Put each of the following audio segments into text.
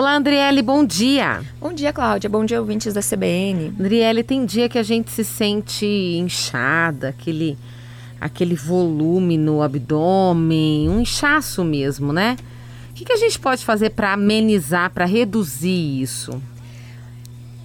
Olá, Andriele, bom dia. Bom dia, Cláudia. Bom dia, ouvintes da CBN. Andriele, tem dia que a gente se sente inchada, aquele, aquele volume no abdômen, um inchaço mesmo, né? O que, que a gente pode fazer para amenizar, para reduzir isso?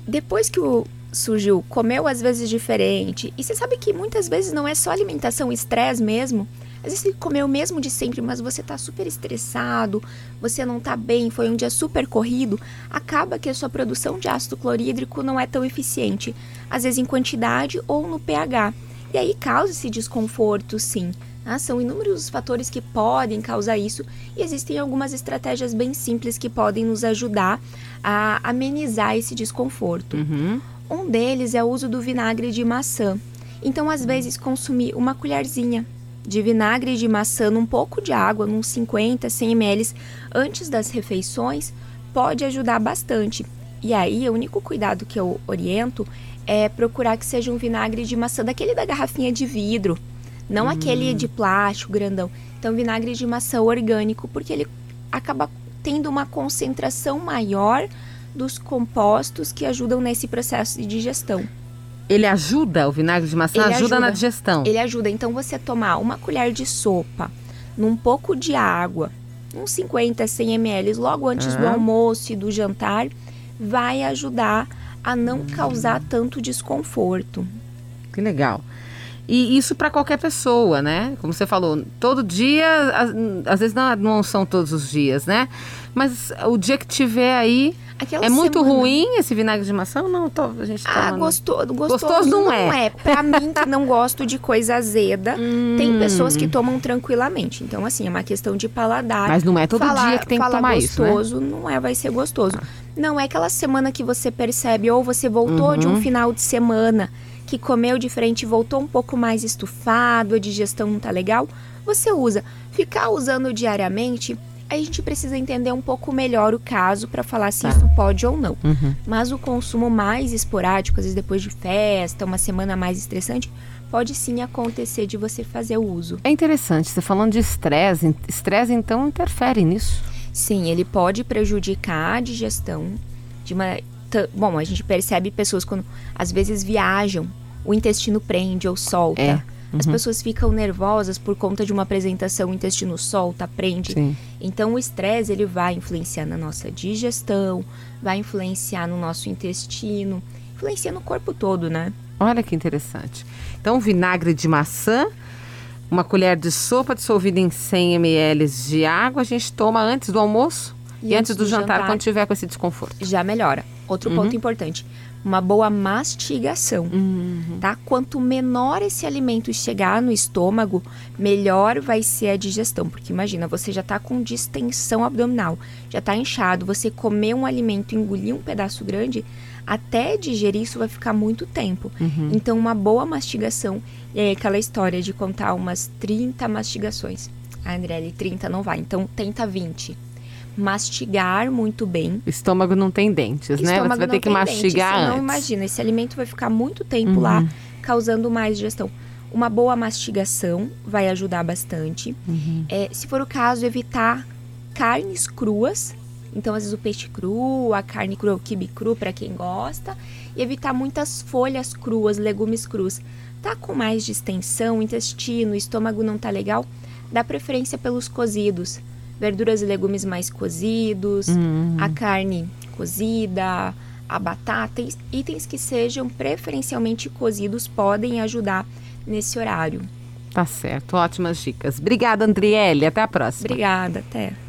Depois que o surgiu, comeu às vezes diferente, e você sabe que muitas vezes não é só alimentação, estresse mesmo. Às vezes você comeu o mesmo de sempre, mas você tá super estressado, você não tá bem, foi um dia super corrido, acaba que a sua produção de ácido clorídrico não é tão eficiente, às vezes em quantidade ou no pH. E aí causa esse desconforto, sim. Ah, são inúmeros os fatores que podem causar isso e existem algumas estratégias bem simples que podem nos ajudar a amenizar esse desconforto. Uhum. Um deles é o uso do vinagre de maçã. Então, às vezes, consumir uma colherzinha de vinagre de maçã num pouco de água, uns 50, 100 ml, antes das refeições, pode ajudar bastante. E aí, o único cuidado que eu oriento é procurar que seja um vinagre de maçã daquele da garrafinha de vidro, não hum. aquele de plástico grandão. Então, vinagre de maçã orgânico, porque ele acaba tendo uma concentração maior dos compostos que ajudam nesse processo de digestão. Ele ajuda, o vinagre de maçã ajuda, ajuda, na digestão. Ele ajuda. Então você tomar uma colher de sopa num pouco de água, uns 50, 100 ml, logo antes uhum. do almoço e do jantar, vai ajudar a não causar tanto desconforto. Que legal. E isso para qualquer pessoa, né? Como você falou, todo dia, às, às vezes não, não, são todos os dias, né? Mas o dia que tiver aí. Aquela é muito semana... ruim esse vinagre de maçã ou não? Tô, a gente ah, gostoso, gostoso, gostoso não, não é. é. Pra mim, que não gosto de coisa azeda, hum. tem pessoas que tomam tranquilamente. Então, assim, é uma questão de paladar. Mas não é todo falar, dia que tem que tomar gostoso, isso, né? gostoso, não é, vai ser gostoso. Ah. Não é aquela semana que você percebe, ou você voltou uhum. de um uhum. final de semana que comeu diferente e voltou um pouco mais estufado, a digestão não tá legal, você usa. Ficar usando diariamente, a gente precisa entender um pouco melhor o caso para falar se tá. isso pode ou não. Uhum. Mas o consumo mais esporádico, às vezes depois de festa, uma semana mais estressante, pode sim acontecer de você fazer o uso. É interessante, você falando de estresse, estresse então interfere nisso? Sim, ele pode prejudicar a digestão de uma bom, a gente percebe pessoas quando às vezes viajam, o intestino prende ou solta. É. Uhum. As pessoas ficam nervosas por conta de uma apresentação, o intestino solta, prende. Sim. Então o estresse ele vai influenciar na nossa digestão, vai influenciar no nosso intestino, influencia no corpo todo, né? Olha que interessante. Então vinagre de maçã, uma colher de sopa dissolvida em 100 ml de água, a gente toma antes do almoço e, e antes do, do jantar, jantar, quando tiver com esse desconforto. Já melhora. Outro uhum. ponto importante, uma boa mastigação, uhum. tá? Quanto menor esse alimento chegar no estômago, melhor vai ser a digestão, porque imagina, você já tá com distensão abdominal, já tá inchado, você comer um alimento, engolir um pedaço grande, até digerir isso vai ficar muito tempo. Uhum. Então, uma boa mastigação, e aí aquela história de contar umas 30 mastigações. Ah, André, 30 não vai, então tenta 20 mastigar muito bem. O estômago não tem dentes, né? Estômago Você vai ter que mastigar antes. Não imagina, esse alimento vai ficar muito tempo uhum. lá, causando mais digestão. Uma boa mastigação vai ajudar bastante. Uhum. É, se for o caso, evitar carnes cruas. Então, às vezes, o peixe cru, a carne crua, o quibe cru, para quem gosta. E evitar muitas folhas cruas, legumes crus. Tá com mais distensão, intestino, estômago não tá legal, dá preferência pelos cozidos verduras e legumes mais cozidos, uhum. a carne cozida, a batata, itens que sejam preferencialmente cozidos podem ajudar nesse horário. Tá certo, ótimas dicas. Obrigada, Andriele. Até a próxima. Obrigada, até.